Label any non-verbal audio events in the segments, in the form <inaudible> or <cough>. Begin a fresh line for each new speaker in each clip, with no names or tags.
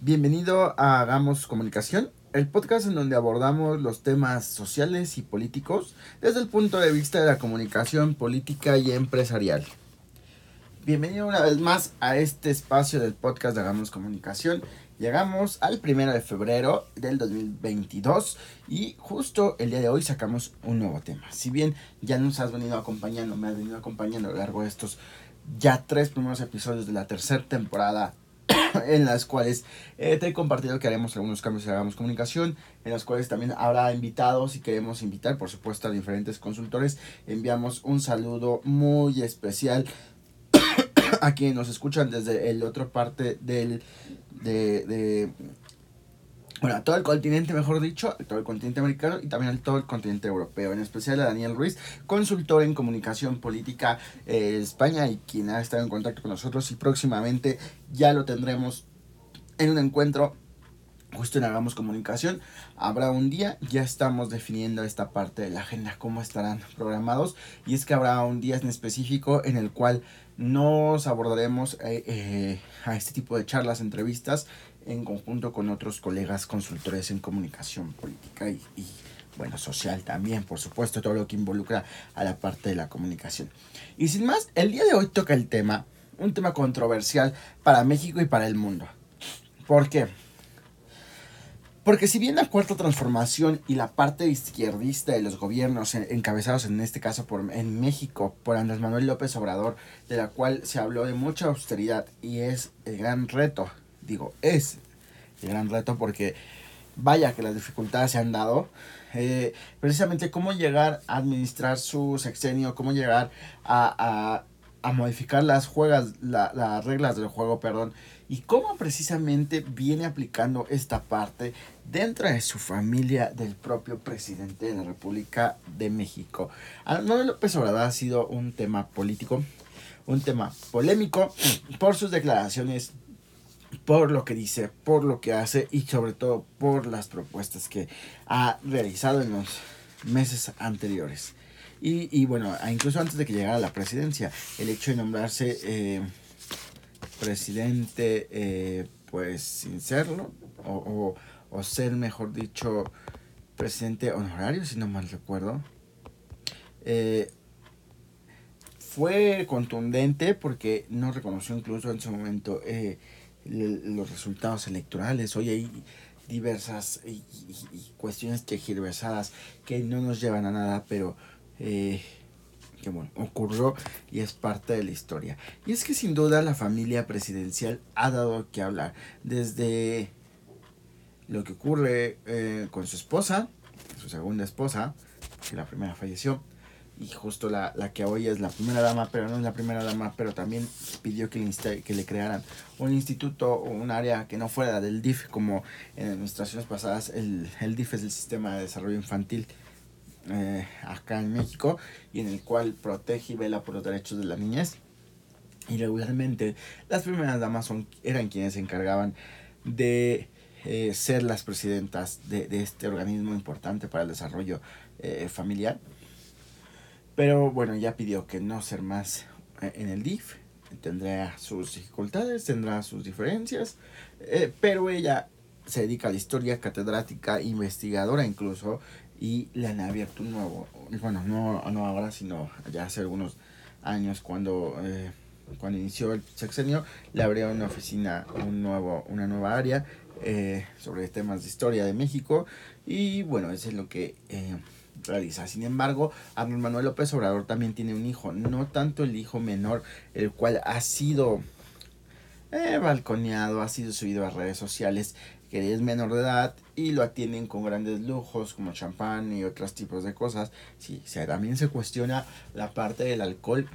Bienvenido a Hagamos Comunicación, el podcast en donde abordamos los temas sociales y políticos desde el punto de vista de la comunicación política y empresarial. Bienvenido una vez más a este espacio del podcast de Hagamos Comunicación. Llegamos al primero de febrero del 2022 y justo el día de hoy sacamos un nuevo tema. Si bien ya nos has venido acompañando, me has venido acompañando a lo largo de estos ya tres primeros episodios de la tercera temporada <laughs> en las cuales eh, te he compartido que haremos algunos cambios y hagamos comunicación, en las cuales también habrá invitados y queremos invitar, por supuesto, a diferentes consultores. Enviamos un saludo muy especial <coughs> a quienes nos escuchan desde el otro parte del de, de bueno, todo el continente, mejor dicho, todo el continente americano y también todo el continente europeo, en especial a Daniel Ruiz, consultor en comunicación política eh, España y quien ha estado en contacto con nosotros y próximamente ya lo tendremos en un encuentro justo en Hagamos Comunicación. Habrá un día, ya estamos definiendo esta parte de la agenda, cómo estarán programados y es que habrá un día en específico en el cual nos abordaremos eh, eh, a este tipo de charlas, entrevistas en conjunto con otros colegas consultores en comunicación política y, bueno, social también, por supuesto, todo lo que involucra a la parte de la comunicación. Y sin más, el día de hoy toca el tema, un tema controversial para México y para el mundo. ¿Por qué? Porque si bien la cuarta transformación y la parte izquierdista de los gobiernos encabezados en este caso por, en México por Andrés Manuel López Obrador, de la cual se habló de mucha austeridad y es el gran reto digo, es el gran reto porque vaya que las dificultades se han dado. Eh, precisamente cómo llegar a administrar su sexenio, cómo llegar a, a, modificar las, juegas, las reglas del juego, perdón, y cómo precisamente viene aplicando esta parte dentro de su familia del propio presidente de la República de México. Manuel López Obrador ha sido un tema político, un tema polémico por sus declaraciones por lo que dice, por lo que hace y sobre todo por las propuestas que ha realizado en los meses anteriores. Y, y bueno, incluso antes de que llegara a la presidencia, el hecho de nombrarse eh, presidente, eh, pues sin serlo, o, o, ser, mejor dicho, presidente honorario, si no mal recuerdo, eh, fue contundente porque no reconoció incluso en su momento los resultados electorales. Hoy hay diversas y, cuestiones tergiversadas que no nos llevan a nada, pero eh, que bueno, ocurrió y es parte de la historia. Y es que sin duda la familia presidencial ha dado que hablar desde lo que ocurre eh, con su esposa, su segunda esposa, que la primera falleció, y justo la, la, que hoy es la primera dama, pero no es la primera dama, pero también pidió que le, que le crearan un instituto o un área que no fuera del DIF, como en administraciones pasadas, el, el DIF es el Sistema de Desarrollo Infantil eh, acá en México, y en el cual protege y vela por los derechos de la niñez. Y regularmente las primeras damas son, eran quienes se encargaban de eh, ser las presidentas de, de, este organismo importante para el desarrollo eh, familiar. Pero bueno, ya pidió que no ser más eh, en el DIF. Tendrá sus dificultades, tendrá sus diferencias. Eh, pero ella se dedica a la historia catedrática, investigadora incluso. Y le han abierto un nuevo, bueno, no, no ahora, sino ya hace algunos años cuando, eh, cuando inició el sexenio, le abrió una oficina, un nuevo, una nueva área sobre temas de historia de México. Y bueno, eso es lo que realiza. Sin embargo, Arnold Manuel López Obrador también tiene un hijo, no tanto el hijo menor, el cual ha sido eh, balconeado, ha sido subido a redes sociales, que es menor de edad y lo atienden con grandes lujos como champán y otros tipos de cosas. Sí, también se cuestiona la parte del alcohol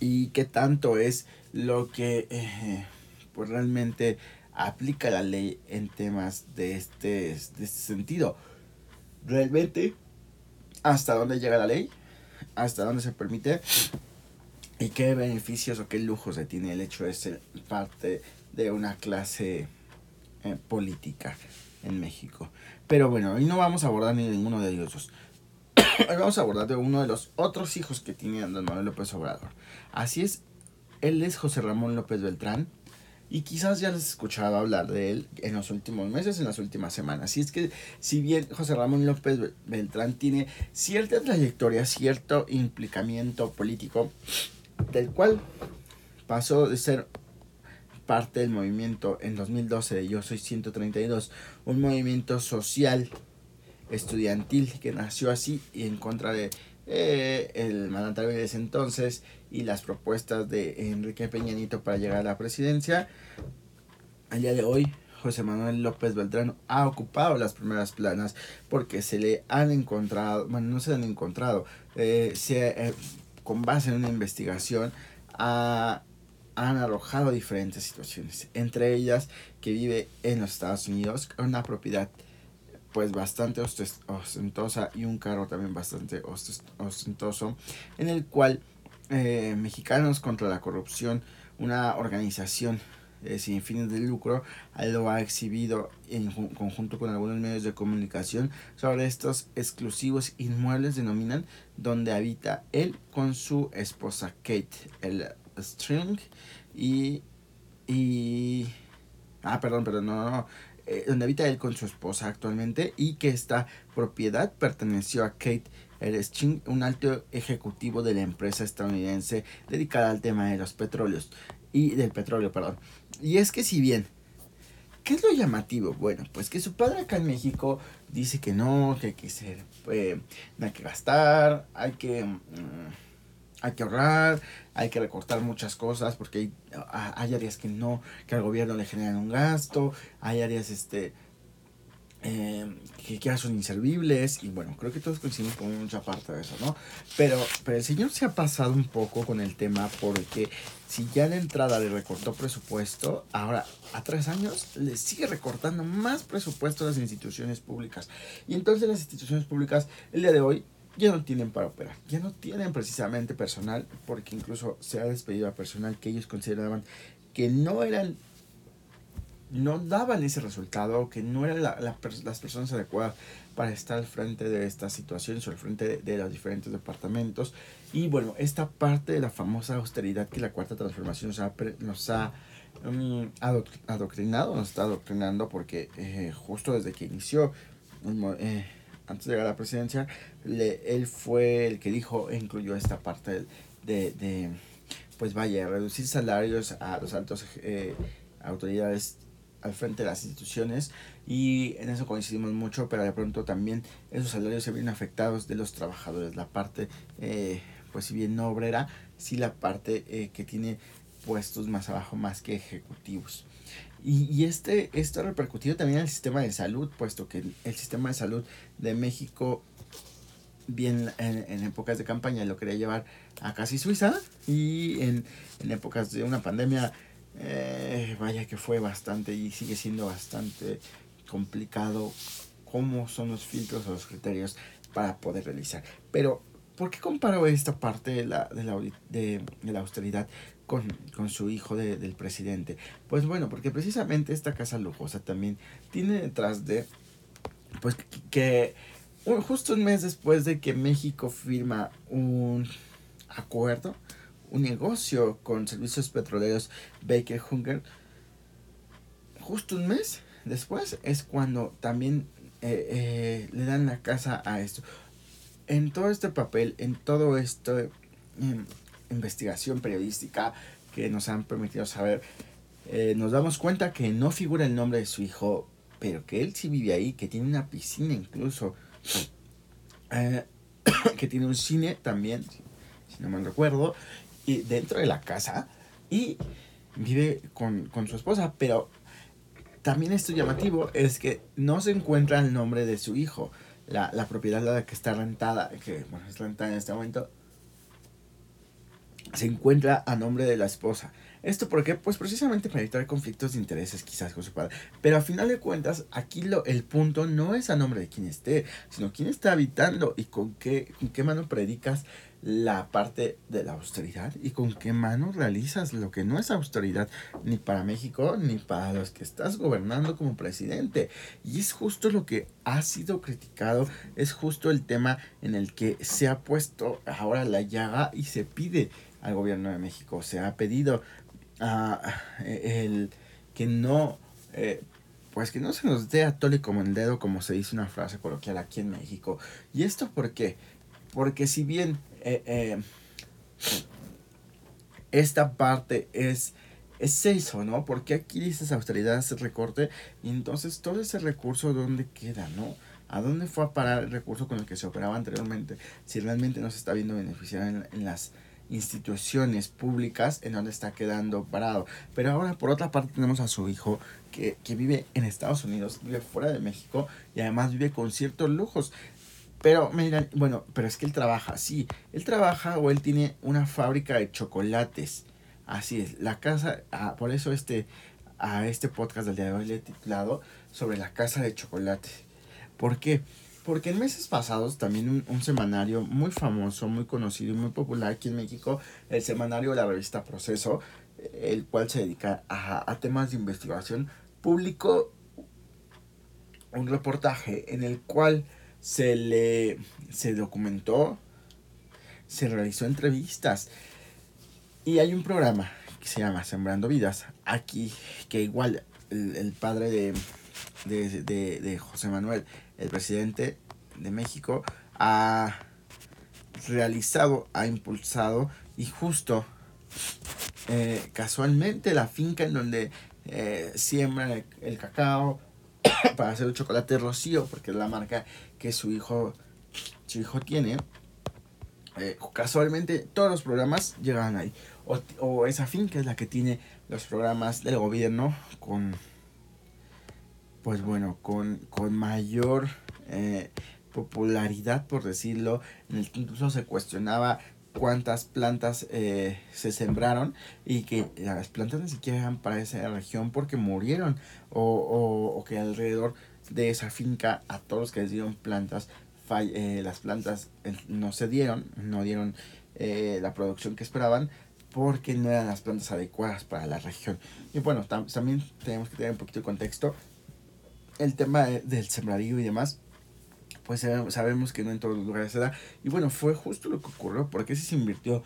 y qué tanto es lo que eh, pues realmente aplica la ley en temas de este, de este sentido. Realmente hasta dónde llega la ley, hasta dónde se permite y qué beneficios o qué lujos se tiene el hecho de ser parte de una clase eh, política en México. Pero bueno, hoy no vamos a abordar ni ninguno de ellos <coughs> hoy vamos a abordar de uno de los otros hijos que tiene Andrés Manuel López Obrador. Así es, él es José Ramón López Beltrán y quizás ya he escuchado hablar de él en los últimos meses, en las últimas semanas. Y es que si bien José Ramón López Beltrán tiene cierta trayectoria, cierto implicamiento político, del cual pasó de ser parte del movimiento en 2012 de Yo Soy 132, un movimiento social estudiantil que nació así y en contra de eh, el mandatario de ese entonces y las propuestas de Enrique Peña Nieto para llegar a la presidencia. Al día de hoy, José Manuel López Beltrán ha ocupado las primeras planas porque se le han encontrado, bueno, no se han encontrado, eh, se, eh, con base en una investigación, han arrojado diferentes situaciones, entre ellas que vive en los Estados Unidos, con una propiedad pues bastante ostentosa y un carro también bastante ostentoso, en el cual eh, Mexicanos contra la Corrupción, una organización eh, sin fines de lucro, lo ha exhibido en conjunto con algunos medios de comunicación sobre estos exclusivos inmuebles, denominan, donde habita él con su esposa Kate, el String, y... y ah, perdón, no, no, eh, donde habita él con su esposa actualmente y que esta propiedad perteneció a Kate Ereschin, un alto ejecutivo de la empresa estadounidense dedicada al tema de los petróleos y del petróleo, perdón. Y es que si bien ¿Qué es lo llamativo? Bueno, pues que su padre acá en México dice que no, que hay que ser, eh, hay que gastar, hay que, mm, hay que ahorrar, hay que recortar muchas cosas porque hay, hay áreas que no, que al gobierno le generan un gasto, hay áreas este eh, que ya son inservibles y bueno, creo que todos coincidimos con mucha parte de eso, ¿no? Pero, pero el señor se ha pasado un poco con el tema porque si ya de entrada le recortó presupuesto, ahora a tres años le sigue recortando más presupuesto a las instituciones públicas. Y entonces las instituciones públicas el día de hoy ya no tienen para operar, ya no tienen precisamente personal, porque incluso se ha despedido a personal que ellos consideraban que no eran, no daban ese resultado, que no eran la, las personas adecuadas para estar al frente de estas situaciones o al frente de, los diferentes departamentos. Y bueno, esta parte de la famosa austeridad que la cuarta transformación nos ha, nos ha um, adoctrinado, nos está adoctrinando porque eh, justo desde que inició... Eh, antes de llegar a la presidencia, le, él fue el que dijo, e incluyó esta parte de, de pues vaya, reducir salarios a los altos eh, autoridades al frente de las instituciones y en eso coincidimos mucho, pero de pronto también esos salarios se ven afectados de los trabajadores, la parte, eh, pues si bien no obrera, sí la parte eh, que tiene puestos más abajo más que ejecutivos. Y, y, este, esto ha repercutido también en el sistema de salud, puesto que el sistema de salud de México, bien en, épocas de campaña, lo quería llevar a casi Suiza y en, en épocas de una pandemia, eh, vaya que fue bastante y sigue siendo bastante complicado cómo son los filtros o los criterios para poder realizar. Pero, ¿por qué comparo esta parte de la, de la, de, de la austeridad con, con su hijo de, del presidente? Pues bueno, porque precisamente esta casa lujosa también tiene detrás de, pues que, justo un mes después de que México firma un acuerdo, un negocio con servicios petroleros Baker Hunger, justo un mes después es cuando también eh, eh, le dan la casa a esto. En todo este papel, en todo esto... Em, investigación periodística que nos han permitido saber, eh, nos damos cuenta que no figura el nombre de su hijo, pero que él sí vive ahí, que tiene una piscina incluso, eh, <coughs> que tiene un cine también, si no mal recuerdo, y dentro de la casa, y vive con, con su esposa, pero también esto llamativo es que no se encuentra el nombre de su hijo. La, la propiedad la que está rentada, que bueno, es rentada en este momento, se encuentra a nombre de la esposa. ¿Esto por qué? Pues precisamente para evitar conflictos de intereses quizás con su padre. Pero a final de cuentas, aquí lo, el punto no es a nombre de quien esté, sino quién está habitando y con qué, con qué mano predicas la parte de la austeridad y con qué mano realizas lo que no es austeridad ni para México ni para los que estás gobernando como presidente. Y es justo lo que ha sido criticado, es justo el tema en el que se ha puesto ahora la llaga y se pide al gobierno de México. Se ha pedido a el que no, eh, pues que no se nos dé a tole como el dedo, como se dice una frase coloquial aquí en México. ¿Y esto por qué? Porque si bien eh, eh, esta parte es es eso, ¿no? Porque aquí dices austeridad, ese recorte, y entonces todo ese recurso, ¿dónde queda, no? ¿A dónde fue a parar el recurso con el que se operaba anteriormente? Si realmente no se está viendo beneficiar en, las instituciones públicas, en donde está quedando parado. Pero ahora, por otra parte, tenemos a su hijo que, que vive en Estados Unidos, vive fuera de México y además vive con ciertos lujos. Pero me dirán, bueno, pero es que él trabaja, sí, él trabaja o él tiene una fábrica de chocolates Así es, la casa, ah, por eso este, a este podcast del día de hoy le he titulado sobre la casa de chocolate. ¿Por qué? Porque en meses pasados también un, semanario muy famoso, muy conocido y muy popular aquí en México, el semanario de la revista Proceso, el cual se dedica a, temas de investigación, publicó un reportaje en el cual se le se documentó, se realizó entrevistas y hay un programa que se llama Sembrando Vidas. Aquí, que igual el, padre de, de, de, José Manuel, el presidente de México, ha realizado, ha impulsado y justo eh, casualmente la finca en donde eh, siembran el, cacao <coughs> para hacer el chocolate rocío, porque es la marca que su hijo, su hijo tiene. Eh, casualmente todos los programas llegan ahí o, esa finca es la que tiene los programas del gobierno con, pues bueno, con, con mayor eh, popularidad, por decirlo, incluso se cuestionaba cuántas plantas eh, se sembraron y que las plantas ni siquiera eran para esa región porque murieron o, o, o que alrededor de esa finca a todos los que les dieron plantas eh, las plantas no se dieron no dieron la producción que esperaban porque no eran las plantas adecuadas para la región. Y bueno, también tenemos que tener un poquito de contexto. El tema del sembradío y demás, pues sabemos que no en todos los lugares se da. Y bueno, fue justo lo que ocurrió, porque se invirtió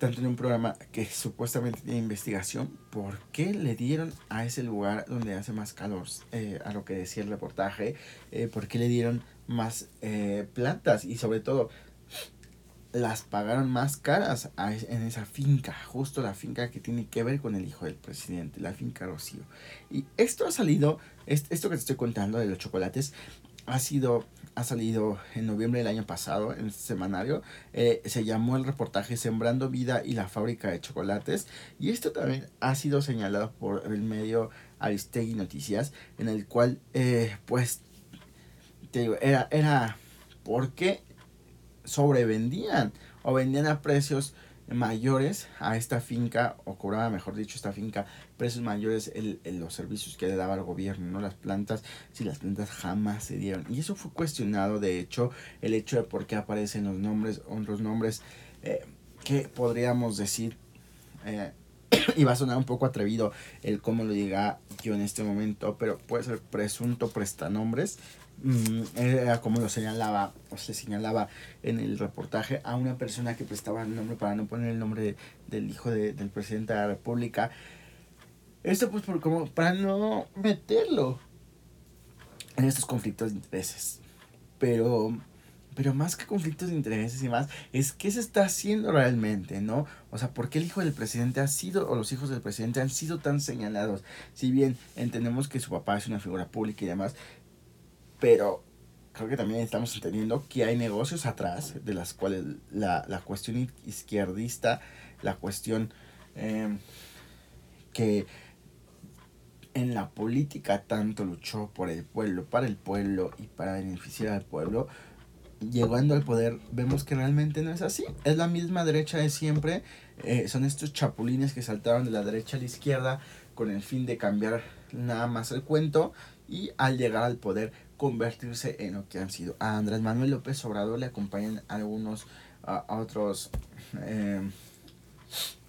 tanto en un programa que supuestamente tiene investigación, ¿por qué le dieron a ese lugar donde hace más calor, eh, a lo que decía el reportaje, eh, por qué le dieron más eh, plantas y sobre todo las pagaron más caras en esa finca, justo la finca que tiene que ver con el hijo del presidente, la finca Rocío. Y esto ha salido, esto que te estoy contando de los chocolates, ha sido, ha salido en noviembre del año pasado en este semanario. Eh, se llamó el reportaje Sembrando Vida y la fábrica de chocolates. Y esto también ha sido señalado por el medio Aristegui Noticias, en el cual, eh, pues, te digo, era, era, ¿por qué sobrevendían o vendían a precios mayores a esta finca, o cobraba, mejor dicho, esta finca, precios mayores en, los servicios que le daba el gobierno, ¿no? Las plantas, si las plantas jamás se dieron. Y eso fue cuestionado, de hecho, el hecho de por qué aparecen los nombres, otros nombres eh, que podríamos decir, eh, <clears throat> y va a sonar un poco atrevido el cómo lo diga yo en este momento, pero puede ser presunto prestanombres era como lo señalaba o se señalaba en el reportaje a una persona que prestaba el nombre para no poner el nombre del hijo del presidente de la república esto pues por como para no meterlo en estos conflictos de intereses pero pero más que conflictos de intereses y más, es qué se está haciendo realmente, ¿no? O sea, ¿por qué el hijo del presidente ha sido, o los hijos del presidente han sido tan señalados? Si bien entendemos que su papá es una figura pública y demás, pero creo que también estamos entendiendo que hay negocios atrás de las cuales la, la cuestión izquierdista, la cuestión em, que en la política tanto luchó por el pueblo, para el pueblo y para beneficiar al pueblo, llegando al poder vemos que realmente no es así. Es la misma derecha de siempre. Eh, son estos chapulines que saltaron de la derecha a la izquierda con el fin de cambiar nada más el cuento y al llegar al poder convertirse en lo que han sido. A Andrés Manuel López Obrador le acompañan algunos otros eh,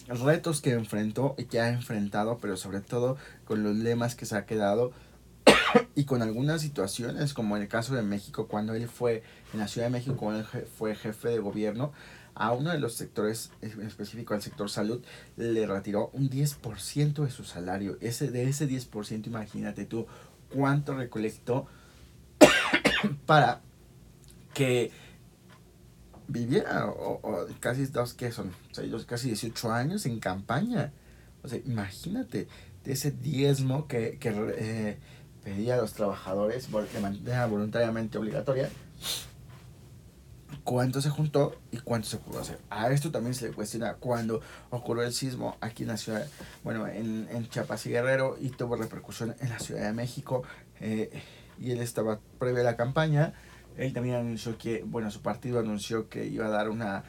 retos que enfrentó y que ha enfrentado, pero sobre todo con los lemas que se ha quedado <coughs> y con algunas situaciones, como en el caso de México, cuando él fue en la Ciudad de México, cuando él fue jefe de gobierno, a uno de los sectores, en específico al sector salud, le retiró un 10% de su salario. Ese, de ese 10%, imagínate tú cuánto recolectó <coughs> para que viviera o, casi dos que son o casi 18 años en campaña o sea imagínate de ese diezmo que, que eh, pedía a los trabajadores de manera voluntariamente obligatoria cuánto se juntó y cuánto se pudo hacer. A esto también se le cuestiona cuando ocurrió el sismo aquí en la ciudad, bueno, en, en Chiapas y Guerrero y tuvo repercusión en la Ciudad de México. Eh, y él estaba previo a la campaña. Él también anunció que, bueno, su partido anunció que iba a dar una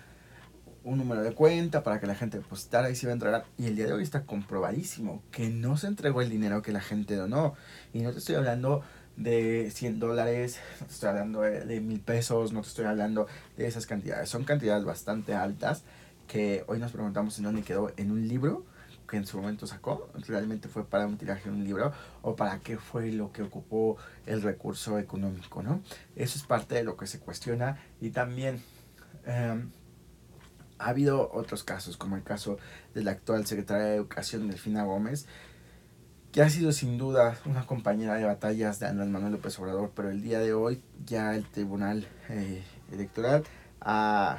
un número de cuenta para que la gente depositara y se iba a entregar. Y el día de hoy está comprobadísimo que no se entregó el dinero que la gente donó. Y no te estoy hablando de 100 dólares, no te estoy hablando de, mil pesos, no te estoy hablando de esas cantidades. Son cantidades bastante altas que hoy nos preguntamos en dónde quedó en un libro que en su momento sacó. Realmente fue para un tiraje de un libro o para qué fue lo que ocupó el recurso económico, ¿no? Eso es parte de lo que se cuestiona y también... Em, ha habido otros casos, como el caso de la actual secretaria de Educación, Delfina Gómez, que ha sido sin duda una compañera de batallas de Andrés Manuel López Obrador, pero el día de hoy ya el Tribunal eh, Electoral ha,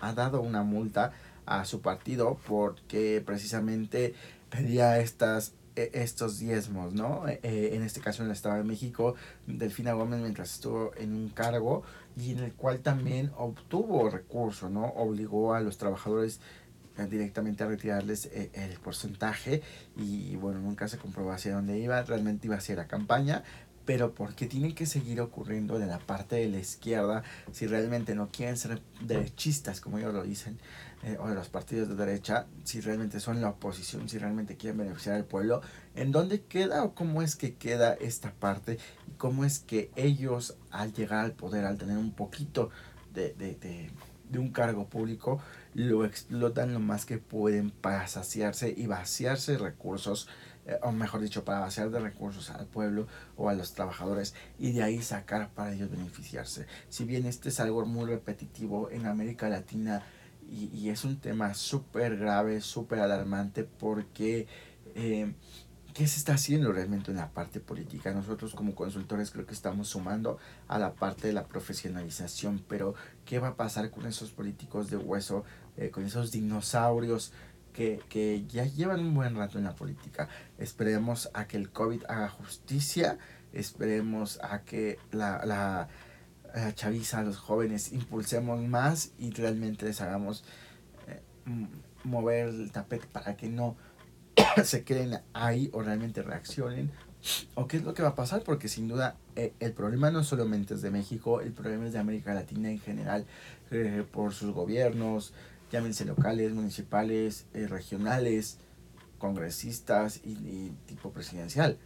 ha dado una multa a su partido porque precisamente pedía estas e, estos diezmos, ¿no? E, e, en este caso en el Estado de México, Delfina Gómez mientras estuvo en un cargo y en el cual también obtuvo recursos, ¿no? Obligó a los trabajadores directamente a retirarles eh, el porcentaje y bueno, nunca se comprobó hacia dónde iba, realmente iba hacia la campaña, pero porque tienen que seguir ocurriendo de la parte de la izquierda si realmente no quieren ser derechistas, como ellos lo dicen, eh, o de los partidos de derecha, si realmente son la oposición, si realmente quieren beneficiar al pueblo, ¿en dónde queda o cómo es que queda esta parte? ¿Y cómo es que ellos al llegar al poder, al tener un poquito de, de, de, de un cargo público, lo explotan lo más que pueden para saciarse y vaciarse recursos, eh, o mejor dicho, para vaciar de recursos al pueblo o a los trabajadores y de ahí sacar para ellos beneficiarse. Si bien este es algo muy repetitivo en América Latina y, y es un tema súper grave, súper alarmante porque... Eh, ¿qué se está haciendo realmente en la parte política? Nosotros como consultores creo que estamos sumando a la parte de la profesionalización, pero ¿qué va a pasar con esos políticos de hueso, eh, con esos dinosaurios que, que, ya llevan un buen rato en la política? Esperemos a que el COVID haga justicia, esperemos a que la, la, la chaviza, los jóvenes, impulsemos más y realmente les hagamos eh, mover el tapete para que no <coughs> se queden ahí o realmente reaccionen o qué es lo que va a pasar porque sin duda eh, el problema no solamente es de México el problema es de América Latina en general eh, por sus gobiernos llámense locales municipales eh, regionales congresistas y tipo presidencial.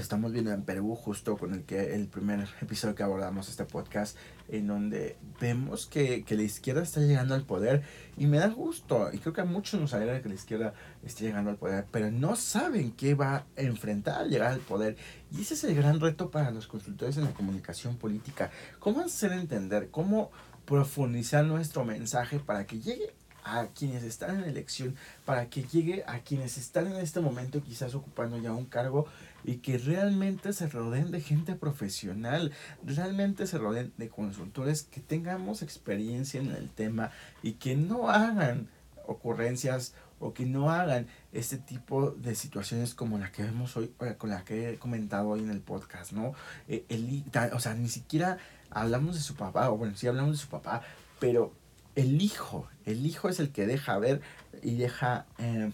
Estamos viendo en Perú justo con el que el primer episodio que abordamos este podcast en donde vemos que, que, la izquierda está llegando al poder y me da gusto y creo que a muchos nos alegra que la izquierda esté llegando al poder pero no saben qué va a enfrentar al llegar al poder. Y ese es el gran reto para los consultores en la comunicación política. Cómo hacer entender cómo profundizar nuestro mensaje para que llegue a quienes están en elección, para que llegue a quienes están en este momento quizás ocupando ya un cargo y que realmente se rodeen de gente profesional, realmente se rodeen de consultores que tengamos experiencia en el tema y que no hagan ocurrencias o que no hagan este tipo de situaciones como la que vemos hoy, con la que he comentado hoy en el podcast, ¿no? Eh, el, o sea, ni siquiera hablamos de su papá, o bueno, sí hablamos de su papá, pero el hijo, el hijo es el que deja ver y deja eh,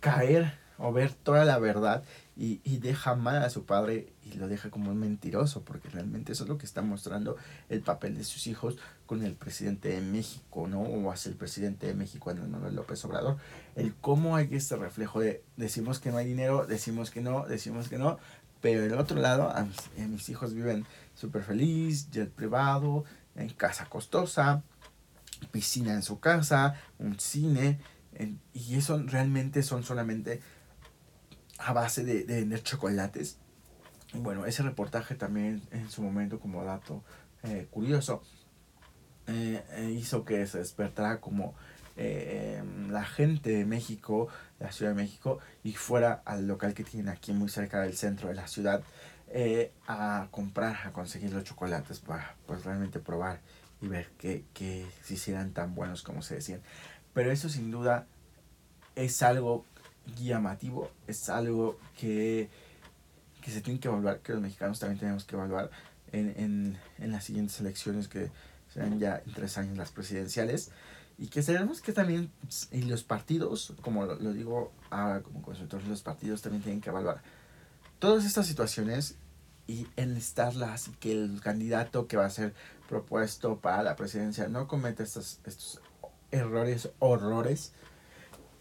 caer o ver toda la verdad y, y, deja mal a su padre y lo deja como un mentiroso, porque realmente eso es lo que está mostrando el papel de sus hijos con el presidente de México, ¿no? O hacia el presidente de México, Andrés Manuel López Obrador. El cómo hay este reflejo de decimos que no hay dinero, decimos que no, decimos que no, pero del otro lado, a mis, hijos viven súper feliz, jet privado, en casa costosa, piscina en su casa, un cine, y eso realmente son solamente a base de, de vender chocolates. Bueno, ese reportaje también en su momento como dato eh, curioso eh, eh, hizo que se despertara como eh, la gente de México, la Ciudad de México, y fuera al local que tienen aquí muy cerca del centro de la ciudad a comprar, a conseguir los chocolates para pues realmente probar y ver que, que si eran tan buenos como se decían. Pero eso sin duda es algo llamativo, es algo que, que se tiene que evaluar, que los mexicanos también tenemos que evaluar en, en, en las siguientes elecciones que serán ya en tres años las presidenciales y que sabemos que también y los partidos, como lo, digo ahora como consultor, los partidos también tienen que evaluar todas estas situaciones y enlistarlas y que el candidato que va a ser propuesto para la presidencia no cometa estos, estos errores, horrores.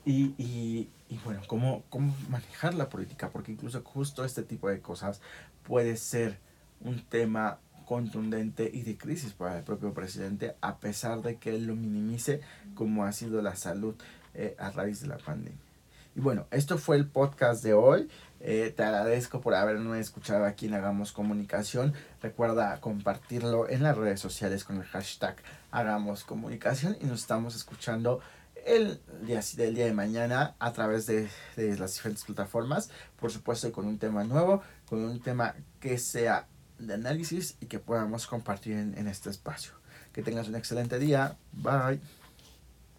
Y, y, y bueno, cómo, cómo manejar la política, porque incluso justo este tipo de cosas puede ser un tema contundente y de crisis para el propio presidente, a pesar de que él lo minimice como ha sido la salud eh, a raíz de la pandemia. Y bueno, esto fue el podcast de hoy. Eh, te agradezco por haberme escuchado aquí en Hagamos Comunicación. Recuerda compartirlo en las redes sociales con el hashtag Hagamos Comunicación y nos estamos escuchando el día, del día de mañana a través de, de las diferentes plataformas. Por supuesto, con un tema nuevo, con un tema que sea de análisis y que podamos compartir en, en este espacio. Que tengas un excelente día. Bye.